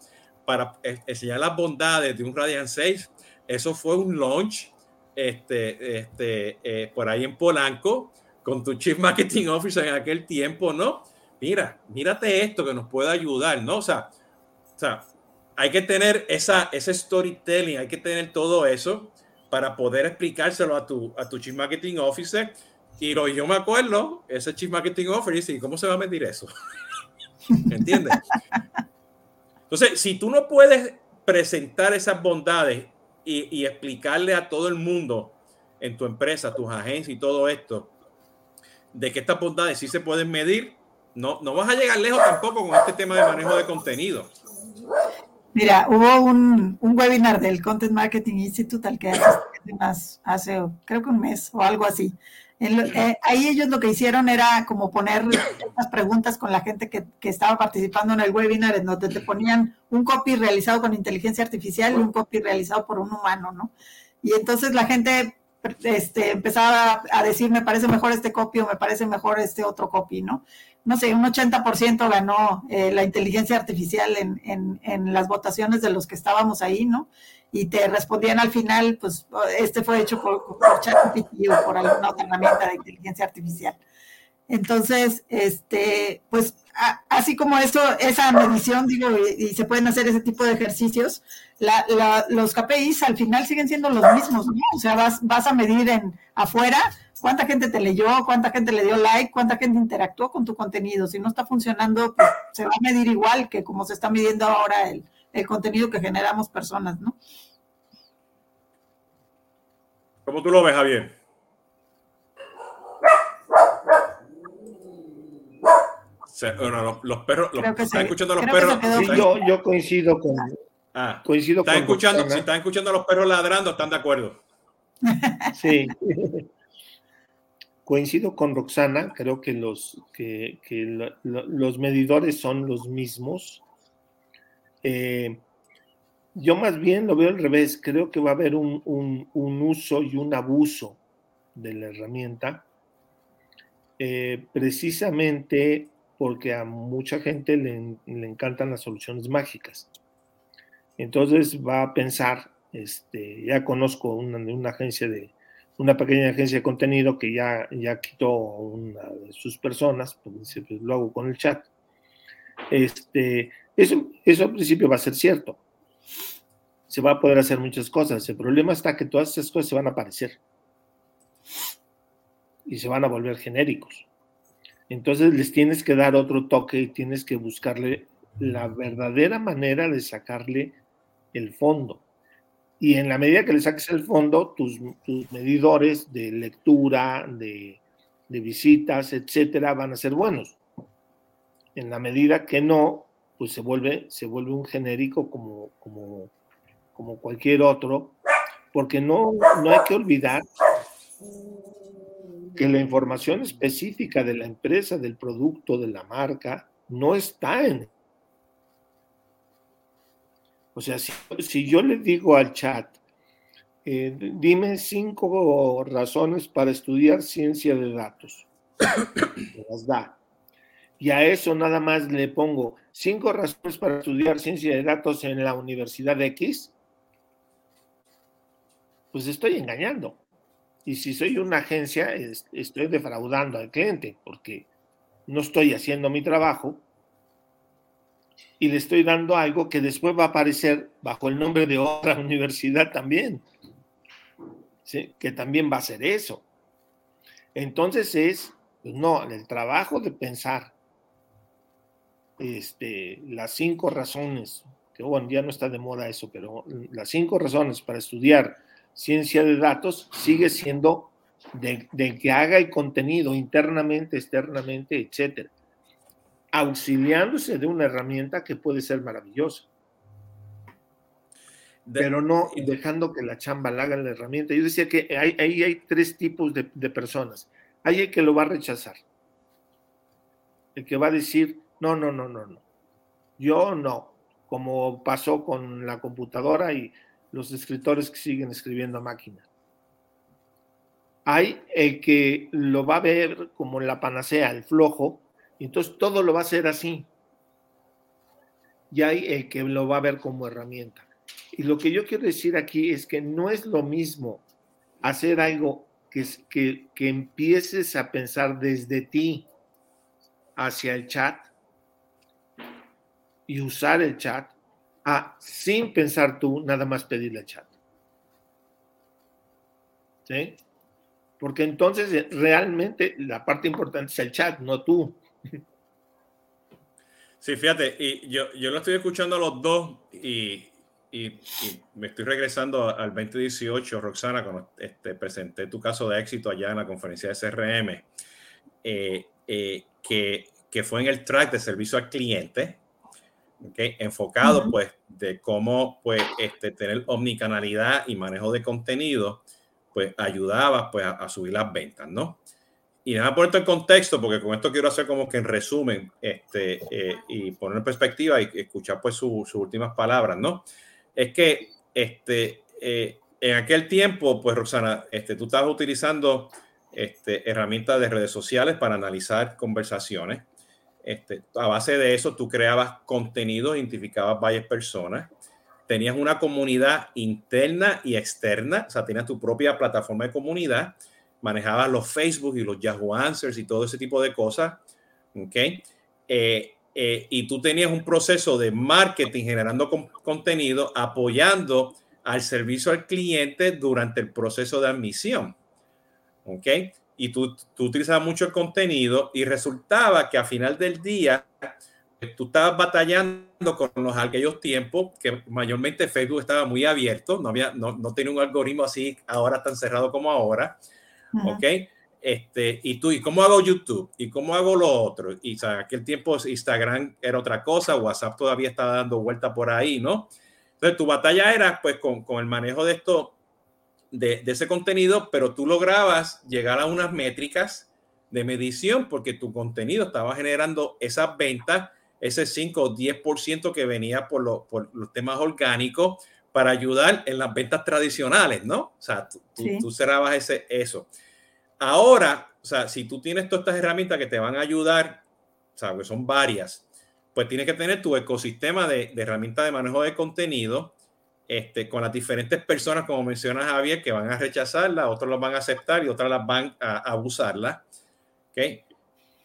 para enseñar las bondades de un Radiant 6, eso fue un launch este, este, eh, por ahí en Polanco, con tu Chief Marketing Officer en aquel tiempo, ¿no? Mira, mírate esto que nos puede ayudar, ¿no? O sea, o sea hay que tener esa, ese storytelling, hay que tener todo eso para poder explicárselo a tu, a tu Chief Marketing Officer. Y lo, yo me acuerdo, ese Chief Marketing Officer dice, ¿cómo se va a medir eso? ¿Entiendes? Entonces, si tú no puedes presentar esas bondades y, explicarle a todo el mundo en tu empresa, tus agencias y todo esto, de que estas bondades sí se pueden medir, no, no vas a llegar lejos tampoco con este tema de manejo de contenido. Mira, hubo un, un webinar del Content Marketing Institute al que hace creo que un mes o algo así. Eh, ahí ellos lo que hicieron era como poner unas preguntas con la gente que, que, estaba participando en el webinar, en donde te ponían un copy realizado con inteligencia artificial y un copy realizado por un humano, ¿no? Y entonces la gente este, empezaba a decir, me parece mejor este copy o me parece mejor este otro copy, ¿no? No sé, un 80% ganó eh, la inteligencia artificial en, en, en, las votaciones de los que estábamos ahí, ¿no? Y te respondían al final, pues este fue hecho por, por ChatGPT o por alguna otra herramienta de inteligencia artificial. Entonces, este, pues así como eso, esa medición, digo, y, se pueden hacer ese tipo de ejercicios, los KPIs al final siguen siendo los mismos, ¿no? O sea, vas, vas a medir en afuera cuánta gente te leyó, cuánta gente le dio like, cuánta gente interactuó con tu contenido. Si no está funcionando, pues se va a medir igual que como se está midiendo ahora el, el contenido que generamos personas, ¿no? ¿Cómo tú lo ves, Javier? bueno, los, perros, los, están escuchando a los perros. yo, yo, coincido con. Ah, coincido están escuchando, si están escuchando a los perros ladrando, están de acuerdo. Sí. coincido con Roxana, creo que los, que, que los medidores son los mismos. Eh, yo más bien lo veo al revés, creo que va a haber un, uso y un abuso de la herramienta, eh, precisamente porque a mucha gente le, encantan las soluciones mágicas. Entonces va a pensar, este, ya conozco una, agencia de, una pequeña agencia de contenido que ya, ya quitó una de sus personas, pues pues lo hago con el chat. Este, eso, eso al principio va a ser cierto. Se va a poder hacer muchas cosas. El problema está que todas esas cosas se van a aparecer y se van a volver genéricos. Entonces les tienes que dar otro toque y tienes que buscarle la verdadera manera de sacarle el fondo. Y en la medida que le saques el fondo, tus, medidores de lectura, de, visitas, etcétera, van a ser buenos. En la medida que no, pues se vuelve, se vuelve un genérico como, como, como cualquier otro, porque no, no hay que olvidar que la información específica de la empresa, del producto, de la marca, no está en o sea, si, yo le digo al chat, eh, dime cinco razones para estudiar ciencia de datos, las da. Y a eso nada más le pongo cinco razones para estudiar ciencia de datos en la Universidad X, pues estoy engañando. Y si soy una agencia, estoy defraudando al cliente porque no estoy haciendo mi trabajo y le estoy dando algo que después va a aparecer bajo el nombre de otra universidad también, que también va a ser eso. Entonces es, pues no, el trabajo de pensar este, las cinco razones, que bueno, ya no está de moda eso, pero las cinco razones para estudiar ciencia de datos sigue siendo de, de que haga el contenido internamente, externamente, etcétera auxiliándose de una herramienta que puede ser maravillosa. pero no dejando que la chamba la haga la herramienta. Yo decía que ahí hay, hay, tres tipos de, personas. Hay el que lo va a rechazar. El que va a decir, no, no, no, no, no. Yo no. Como pasó con la computadora y los escritores que siguen escribiendo a máquina. Hay el que lo va a ver como la panacea, el flojo, entonces todo lo va a hacer así. Y hay el que lo va a ver como herramienta. Y lo que yo quiero decir aquí es que no es lo mismo hacer algo que, que, que empieces a pensar desde ti hacia el chat y usar el chat a sin pensar tú nada más pedirle al chat. ¿Sí? Porque entonces realmente la parte importante es el chat, no tú. Sí, fíjate, y yo, yo lo estoy escuchando a los dos y, y, me estoy regresando al 2018, Roxana, cuando este, presenté tu caso de éxito allá en la conferencia de CRM, eh, eh, que, que, fue en el track de servicio al cliente, okay, enfocado pues de cómo pues este, tener omnicanalidad y manejo de contenido, pues ayudaba pues a, a subir las ventas, ¿no? y déjame ponerte en contexto, porque con esto quiero hacer como que en resumen este, eh, y poner en perspectiva y escuchar pues sus últimas palabras, ¿no? Es que este, eh, en aquel tiempo, pues Roxana, este, tú estabas utilizando este, herramientas de redes sociales para analizar conversaciones. Este, a base de eso, tú creabas contenido, identificabas varias personas, tenías una comunidad interna y externa, o sea, tenías tu propia plataforma de comunidad manejaba los Facebook y los Yahoo Answers y todo ese tipo de cosas. ¿Ok? Eh, eh, y tú tenías un proceso de marketing generando contenido, apoyando al servicio al cliente durante el proceso de admisión. ¿Ok? Y tú, tú utilizabas mucho el contenido y resultaba que a final del día pues, tú estabas batallando con los aquellos tiempos que mayormente Facebook estaba muy abierto, no, había, no, no tenía un algoritmo así ahora tan cerrado como ahora. ¿ok? Este, y tú, ¿y cómo hago YouTube? ¿Y cómo hago lo otro? Y o aquel tiempo Instagram era otra cosa, WhatsApp todavía estaba dando vuelta por ahí, ¿no? Entonces tu batalla era pues con, con el manejo de esto, de, de, ese contenido, pero tú lograbas llegar a unas métricas de medición porque tu contenido estaba generando esas ventas, ese 5 o 10% que venía por, lo, por los temas orgánicos para ayudar en las ventas tradicionales, ¿no? O sea, tú, tú cerrabas ese, eso. Ahora, o sea, si tú tienes todas estas herramientas que te van a ayudar, o sea, que son varias, pues tienes que tener tu ecosistema de, de herramientas de manejo de contenido este, con las diferentes personas, como menciona Javier, que van a rechazarla, otros las van a aceptar y otras las van a, a usarla. ¿Ok?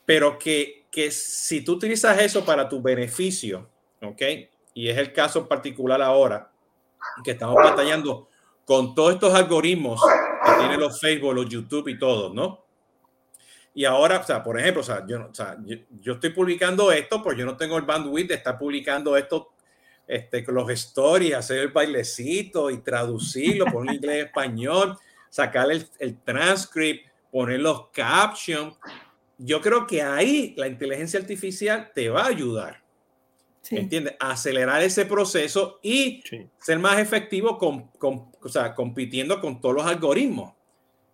Pero que, que si tú utilizas eso para tu beneficio, ¿ok? Y es el caso particular ahora, que estamos batallando con todos estos algoritmos que tienen los Facebook, los YouTube y todo, ¿no? Y ahora, o sea, por ejemplo, o sea, yo, o sea, yo, estoy publicando esto, porque yo no tengo el bandwidth de estar publicando esto este, los stories, hacer el bailecito y traducirlo, poner inglés español, sacar el, el transcript, poner los captions. Yo creo que ahí la inteligencia artificial te va a ayudar. Sí. ¿Entiendes? acelerar ese proceso y ser más efectivo con, con, o sea, compitiendo con todos los algoritmos.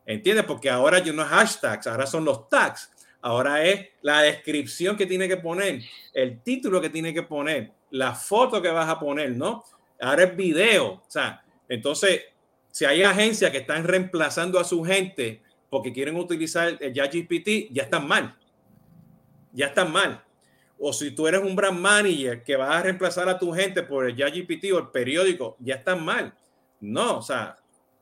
¿Entiendes? Porque ahora yo no es hashtags, ahora son los tags. Ahora es la descripción que tiene que poner, el título que tiene que poner, la foto que vas a poner, ¿no? Ahora es video. O sea, entonces, si hay agencias que están reemplazando a su gente porque quieren utilizar el GPT, ya están mal. Ya están mal. O si tú eres un brand manager que vas a reemplazar a tu gente por el GPT o el periódico, ya están mal. No, o sea,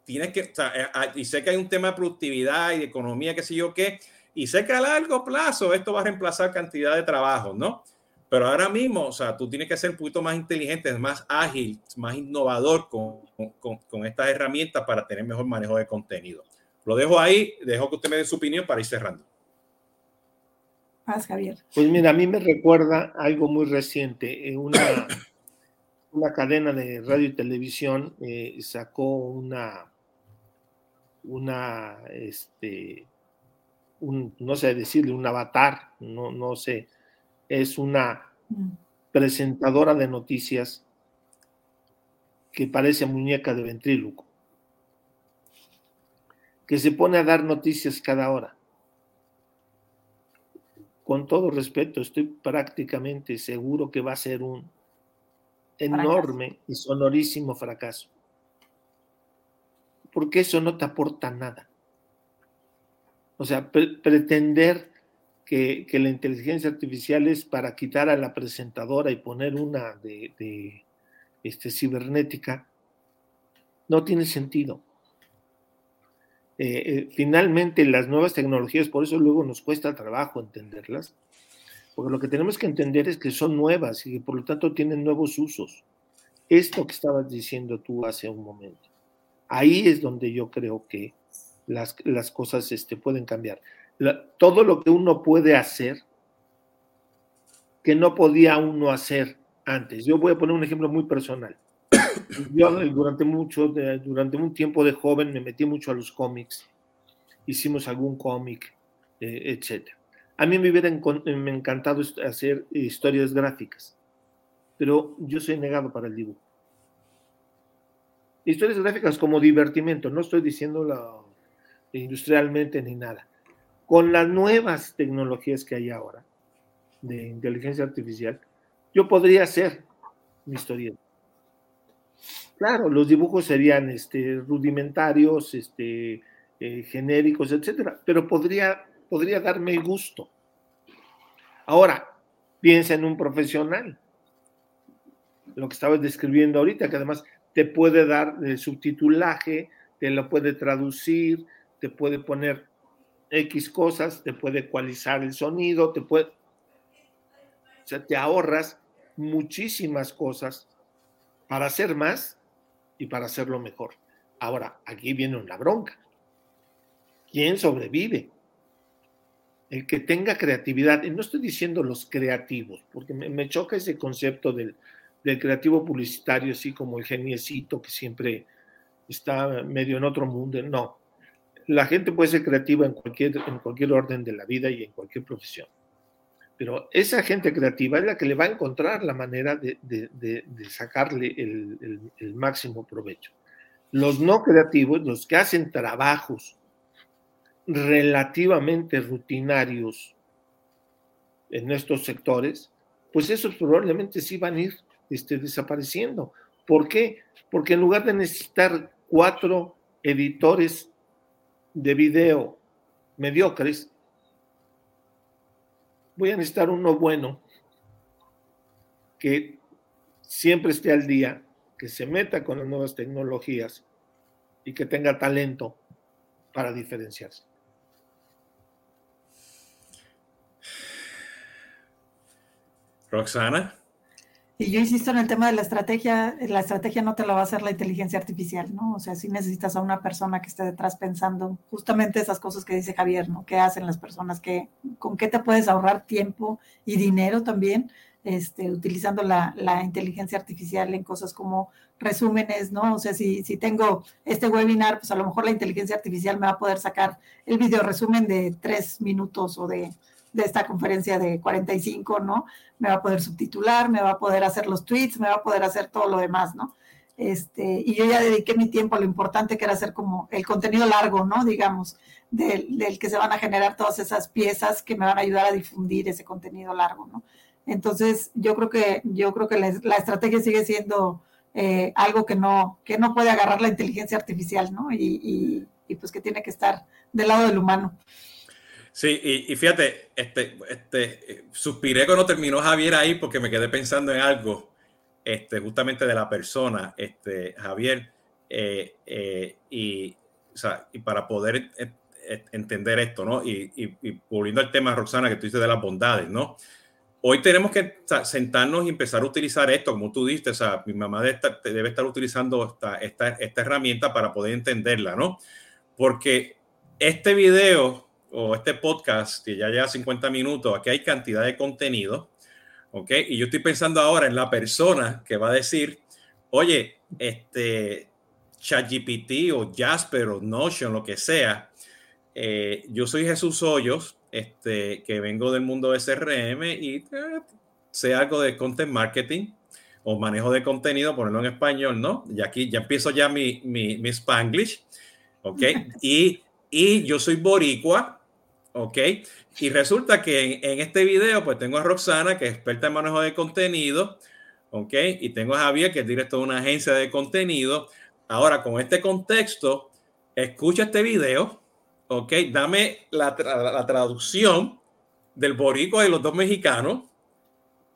tienes que, o sea, eh, ah, y sé que hay un tema de productividad y de economía, qué sé yo qué, y sé que a largo plazo esto va a reemplazar cantidad de trabajo, ¿no? Pero ahora mismo, o sea, tú tienes que ser un poquito más inteligente, más ágil, más innovador con, con, con estas herramientas para tener mejor manejo de contenido. Lo dejo ahí, dejo que usted me dé su opinión para ir cerrando. Más, Javier. Pues mira, a mí me recuerda algo muy reciente. Una, una cadena de radio y televisión eh, sacó una, una, este, un, no sé decirle, un avatar, no, no sé, es una mm. presentadora de noticias que parece muñeca de ventríloco, que se pone a dar noticias cada hora con todo respeto, estoy prácticamente seguro que va a ser un enorme y sonorísimo fracaso. Porque eso no te aporta nada. O sea, pretender que, la inteligencia artificial es para quitar a la presentadora y poner una de, este, cibernética, no tiene sentido. Eh, eh, finalmente las nuevas tecnologías, por eso luego nos cuesta trabajo entenderlas, porque lo que tenemos que entender es que son nuevas y que por lo tanto tienen nuevos usos. Esto que estabas diciendo tú hace un momento. Ahí es donde yo creo que las, las cosas este, pueden cambiar. Todo lo que uno puede hacer que no podía uno hacer antes. Yo voy a poner un ejemplo muy personal. Yo durante mucho, durante un tiempo de joven me metí mucho a los cómics. Hicimos algún cómic, eh, etc. A mí me hubiera encantado hacer historias gráficas, pero yo soy negado para el dibujo. Historias gráficas como divertimento, no estoy diciendo industrialmente ni nada. Con las nuevas tecnologías que hay ahora de inteligencia artificial, yo podría hacer mi historia Claro, los dibujos serían este, rudimentarios, este, eh, genéricos, etcétera, pero podría, podría darme gusto. Ahora, piensa en un profesional, lo que estabas describiendo ahorita, que además te puede dar el subtitulaje, te lo puede traducir, te puede poner X cosas, te puede ecualizar el sonido, te puede... O sea, te ahorras muchísimas cosas para hacer más y para hacerlo mejor. Ahora, aquí viene una bronca. ¿Quién sobrevive? El que tenga creatividad, y no estoy diciendo los creativos, porque me, choca ese concepto del, creativo publicitario, así como el geniecito que siempre está medio en otro mundo. No, la gente puede ser creativa en cualquier, en cualquier orden de la vida y en cualquier profesión. Pero esa gente creativa es la que le va a encontrar la manera de, sacarle el, máximo provecho. Los no creativos, los que hacen trabajos relativamente rutinarios en estos sectores, pues esos probablemente sí van a ir este, desapareciendo. ¿Por qué? Porque en lugar de necesitar cuatro editores de video mediocres, voy a necesitar uno bueno que siempre esté al día, que se meta con las nuevas tecnologías y que tenga talento para diferenciarse. Roxana. Y yo insisto en el tema de la estrategia, la estrategia no te la va a hacer la inteligencia artificial, ¿no? O sea, sí necesitas a una persona que esté detrás pensando justamente esas cosas que dice Javier, ¿no? ¿Qué hacen las personas? ¿Qué, ¿Con qué te puedes ahorrar tiempo y dinero también? este, utilizando la, inteligencia artificial en cosas como resúmenes, ¿no? O sea, si, si tengo este webinar, pues a lo mejor la inteligencia artificial me va a poder sacar el video resumen de tres minutos o de, de esta conferencia de 45, ¿no? Me va a poder subtitular, me va a poder hacer los tweets, me va a poder hacer todo lo demás, ¿no? Este, y yo ya dediqué mi tiempo a lo importante que era hacer como el contenido largo, ¿no? Digamos, del, que se van a generar todas esas piezas que me van a ayudar a difundir ese contenido largo, ¿no? Entonces, yo creo que, yo creo que la, estrategia sigue siendo eh, algo que no, que no puede agarrar la inteligencia artificial, ¿no? Y, y, pues que tiene que estar del lado del humano. Sí, y, fíjate, este, este, suspiré cuando terminó Javier ahí porque me quedé pensando en algo, este, justamente de la persona, este, Javier, eh, eh, y, o sea, y para poder entender esto, ¿no? Y, y, volviendo al tema, Roxana, que tú dices de las bondades, ¿no? Hoy tenemos que sentarnos y empezar a utilizar esto, como tú dices, o sea, mi mamá debe estar, debe estar utilizando esta, esta, esta, herramienta para poder entenderla, ¿no? Porque este video o este podcast, que ya lleva 50 minutos, aquí hay cantidad de contenido, ¿ok? Y yo estoy pensando ahora en la persona que va a decir, oye, este ChatGPT o Jasper o Notion, lo que sea, eh, yo soy Jesús Hoyos, este, que vengo del mundo de CRM y eh, sé algo de content marketing o manejo de contenido, ponerlo en español, ¿no? Y aquí ya empiezo ya mi, mi, mi Spanglish, ¿ok? Y, y yo soy boricua, ¿ok? Y resulta que en, este video, pues tengo a Roxana, que es experta en manejo de contenido, ¿ok? Y tengo a Javier, que es director de una agencia de contenido. Ahora, con este contexto, escucha este video, ok, dame la, traducción del boricua de los dos mexicanos,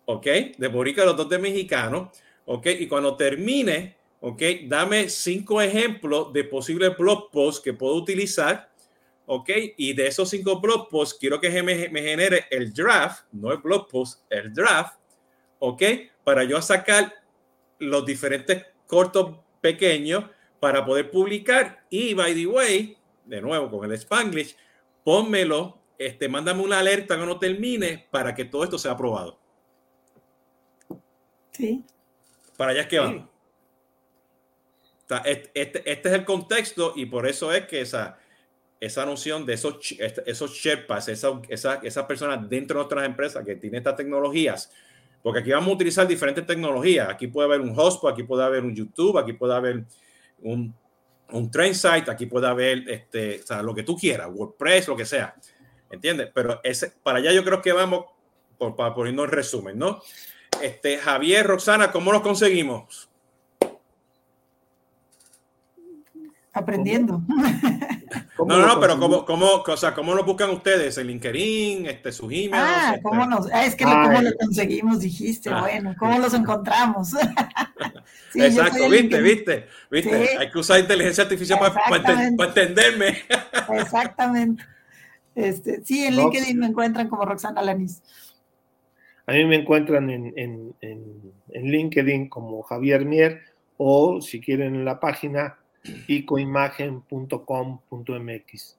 ok, de boricua de los dos de mexicanos, ok, y cuando termine, ok, dame cinco ejemplos de posibles blog posts que puedo utilizar, ok, y de esos cinco blog posts quiero que me, me genere el draft, no el blog post, el draft, ok, para yo sacar los diferentes cortos pequeños para poder publicar y by the way de nuevo con el Spanglish, pónmelo, este, mándame una alerta cuando termine para que todo esto sea aprobado. Sí. Para allá es que vamos. Este, este, este, es el contexto y por eso es que esa, esa noción de esos, esos Sherpas, esas esa, esa personas dentro de otras empresas que tienen estas tecnologías, porque aquí vamos a utilizar diferentes tecnologías. Aquí puede haber un Hotspot, aquí puede haber un YouTube, aquí puede haber un un train site, aquí puede haber este, o sea, lo que tú quieras, WordPress, lo que sea. ¿Entiendes? Pero ese, para allá yo creo que vamos, por, para poniendo el resumen, ¿no? Este, Javier, Roxana, ¿cómo los conseguimos? Aprendiendo. No, no, no, pero ¿cómo, cómo, o sea, ¿cómo lo buscan ustedes? ¿En LinkedIn? Este, ¿Su email? Ah, ¿cómo nos, ah, es que ¿cómo lo conseguimos? Dijiste, ah. bueno, ¿cómo los encontramos? Exacto, viste, viste, viste. Hay que usar inteligencia artificial para, entenderme. Exactamente. Este, sí, en LinkedIn me encuentran como Roxana Lanis. A mí me encuentran en, en, en, en LinkedIn como Javier Mier o si quieren en la página icoimagen.com.mx.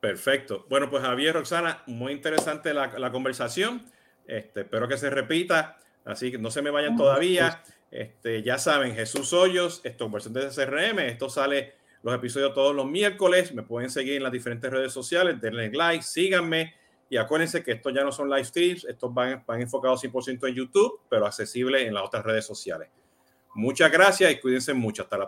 Perfecto. Bueno, pues Javier, Roxana, muy interesante la, conversación. Este, espero que se repita. Así que no se me vayan todavía. Este, ya saben, Jesús Hoyos, esto versión de CRM. Esto sale los episodios todos los miércoles. Me pueden seguir en las diferentes redes sociales. Denle like, síganme. Y acuérdense que estos ya no son live streams. Estos van, van enfocados 100% en YouTube, pero accesibles en las otras redes sociales. Muchas gracias y cuídense mucho. Hasta la